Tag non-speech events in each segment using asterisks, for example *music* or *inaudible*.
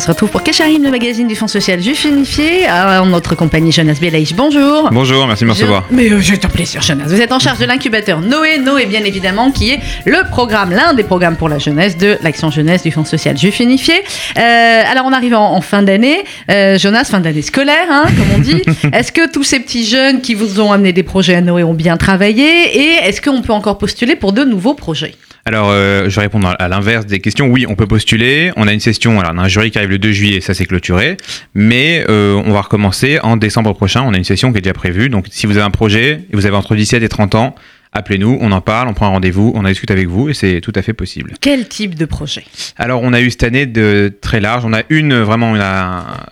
se retrouve pour Kacharim, le magazine du Fonds social juif unifié. En notre compagnie, Jonas Belaïch. Bonjour. Bonjour, merci de me recevoir. Mais euh, je t'en plaisir, Jonas. Vous êtes en charge de l'incubateur Noé. Noé, bien évidemment, qui est le programme, l'un des programmes pour la jeunesse de l'Action Jeunesse du Fonds social juif unifié. Euh, alors, on arrive en, en fin d'année. Euh, Jonas, fin d'année scolaire, hein, comme on dit. *laughs* est-ce que tous ces petits jeunes qui vous ont amené des projets à Noé ont bien travaillé? Et est-ce qu'on peut encore postuler pour de nouveaux projets? Alors, euh, je vais répondre à l'inverse des questions. Oui, on peut postuler. On a une session, alors on a un jury qui arrive le 2 juillet, ça c'est clôturé. Mais euh, on va recommencer en décembre prochain. On a une session qui est déjà prévue. Donc, si vous avez un projet et vous avez entre 17 et 30 ans, appelez-nous, on en parle, on prend un rendez-vous, on en discute avec vous et c'est tout à fait possible. Quel type de projet? Alors, on a eu cette année de très large. On a une vraiment on a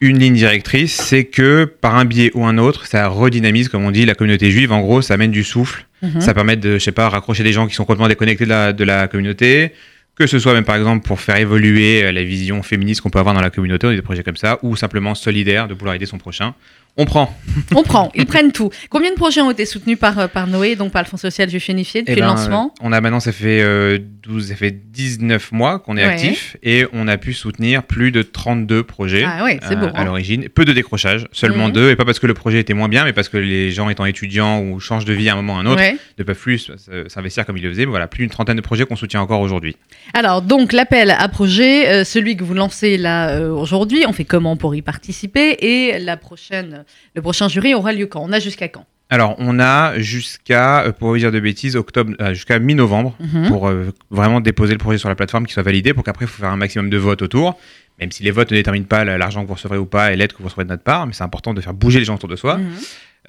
une ligne directrice, c'est que par un biais ou un autre, ça redynamise, comme on dit, la communauté juive. En gros, ça amène du souffle. Mhm. Ça permet de, je sais pas, raccrocher des gens qui sont complètement déconnectés de la, de la communauté. Que ce soit même par exemple pour faire évoluer euh, la vision féministe qu'on peut avoir dans la communauté, des projets comme ça, ou simplement solidaire de vouloir aider son prochain. On prend. On prend, ils prennent tout. Combien de projets ont été soutenus par, euh, par Noé, donc par le Fonds social juif unifié depuis Eh ben, le lancement? On a maintenant, ça fait, euh, 12, ça fait 19 mois qu'on est Ouais. actif et on a pu soutenir plus de 32 projets Ah ouais, euh, beau. à hein. l'origine. Peu de décrochages, seulement Mhm. deux, et pas parce que le projet était moins bien, mais parce que les gens étant étudiants ou changent de vie à un moment ou à un autre, Ouais. ne peuvent plus s'investir comme ils le faisaient. Mais Voilà, plus d'une trentaine de projets qu'on soutient encore aujourd'hui. Alors, donc, l'appel à projet, euh, celui que vous lancez là aujourd'hui, on fait comment pour y participer? Et la prochaine, le prochain jury aura lieu quand? On a jusqu'à quand? Alors, on a jusqu'à, euh, pour pas dire de bêtises, octobre, euh, jusqu'à mi-novembre Mhm. pour euh, vraiment déposer le projet sur la plateforme qui soit validé pour qu'après, il faut faire un maximum de votes autour. Même si les votes ne déterminent pas la- l'argent que vous recevrez ou pas et l'aide que vous recevrez de notre part, mais c'est important de faire bouger les gens autour de soi. Mhm.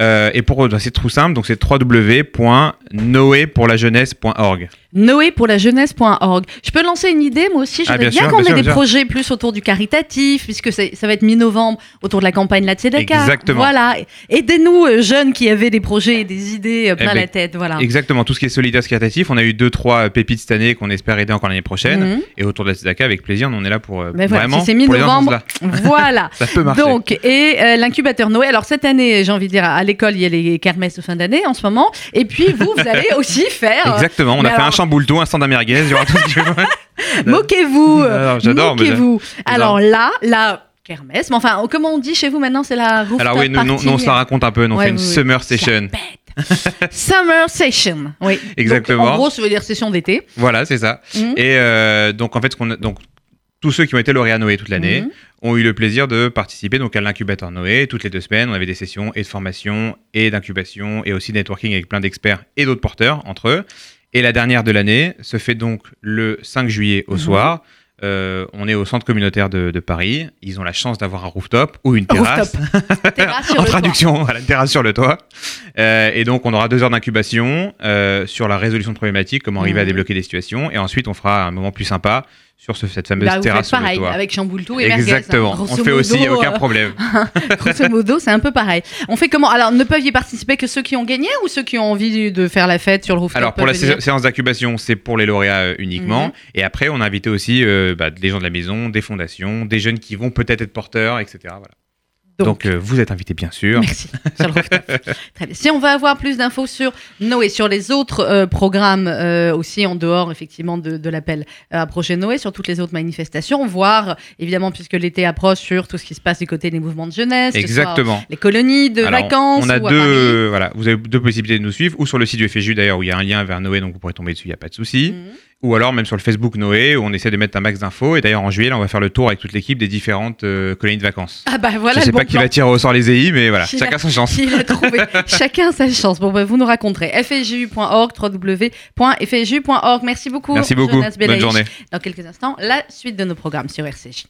Euh, et pour c'est tout simple, donc c'est www.noépourlajeunesse.org. Noé pour la jeunesse.org. Je peux lancer une idée, moi aussi. Je Ah, bien qu'on ait des sûr. projets plus autour du caritatif, puisque ça va être mi-novembre, autour de la campagne La Tzedaka. Exactement. Voilà. Aidez-nous, euh, jeunes qui avaient des projets et des idées euh, plein Eh ben, la tête. Voilà. Exactement, tout ce qui est solidaire caritatif. On a eu deux, trois pépites cette année qu'on espère aider encore l'année prochaine. Mhm. Et autour de la Tzedaka, avec plaisir, on est là pour euh, Mais voilà, vraiment si c'est mi-novembre, *laughs* voilà. *laughs* Ça peut marcher. Donc, et euh, l'incubateur Noé. Alors, cette année, j'ai envie de dire, à l'école, il y a les kermesses de fin d'année en ce moment. Et puis, vous, vous allez *laughs* aussi faire. euh, Exactement, on a fait alors- un chamboulto, un stand à merguez, il y aura tout ce qu'il faut. Moquez-vous. j'adore, Moquez-vous. Alors là, la kermesse, mais enfin, comment on dit chez vous maintenant C'est la rooftop Alors oui, nous, nous, party. nous, on se la raconte un peu, nous, on Ouais, fait une oui, summer session. *laughs* Summer session. Oui. Exactement. Donc, en gros, ça veut dire session d'été. Voilà, c'est ça. Mhm. Et euh, donc, en fait, a- donc, tous ceux qui ont été lauréats Noé toute l'année Mhm. ont eu le plaisir de participer donc, à l'incubateur Noé. Toutes les deux semaines, on avait des sessions et de formation et d'incubation et aussi de networking avec plein d'experts et d'autres porteurs entre eux. Et la dernière de l'année se fait donc le 5 juillet au Mhm. soir. Euh, on est au centre communautaire de, de Paris. Ils ont la chance d'avoir un rooftop ou une terrasse. *laughs* En le toit. traduction, *laughs* une terrasse sur le toit. Euh, et donc, on aura deux heures d'incubation euh, sur la résolution de problématiques, comment arriver à Mhm. débloquer des situations. Et ensuite, on fera un moment plus sympa sur ce- cette fameuse Bah, vous faites terrasse le pareil, avec chamboultou et merguez. Exactement. hein. On fait aussi, il n'y a aucun euh, problème. *laughs* Grosso modo, c'est un peu pareil. On fait comment? Alors, ne peuvent y participer que ceux qui ont gagné ou ceux qui ont envie de faire la fête sur le rooftop Alors, pour la séance d'incubation, c'est pour les lauréats euh, uniquement. Mhm. Et après, on a invité aussi euh, bah, des gens de la maison, des fondations, des jeunes qui vont peut-être être porteurs, etc. Voilà. Donc, Donc, euh, vous êtes invités, bien sûr. Merci. Sur le rooftop. *laughs* Très bien. Si on veut avoir plus d'infos sur Noé, sur les autres euh, programmes euh, aussi en dehors effectivement de, de l'appel à projet Noé, sur toutes les autres manifestations, voir évidemment puisque l'été approche sur tout ce qui se passe du côté des mouvements de jeunesse, Exactement. les colonies de Alors, vacances. On a ou deux, voilà, vous avez deux possibilités de nous suivre, ou sur le site du FSJU d'ailleurs, où il y a un lien vers Noé, donc vous pourrez tomber dessus, il n'y a pas de souci. Mhm. Ou alors même sur le Facebook Noé, où on essaie de mettre un max d'infos. Et d'ailleurs, en juillet, là, on va faire le tour avec toute l'équipe des différentes euh, colonies de vacances. Ah bah voilà Je sais le bon pas qui plan. va tirer au sort les EI, mais voilà, chacun sa chance. Qui l'a *laughs* trouvé Chacun sa chance. Bon, bah, vous nous raconterez. fsju.org, www.fsju.org. Merci beaucoup. Merci beaucoup. Bonne journée. Dans quelques instants, la suite de nos programmes sur RCJ.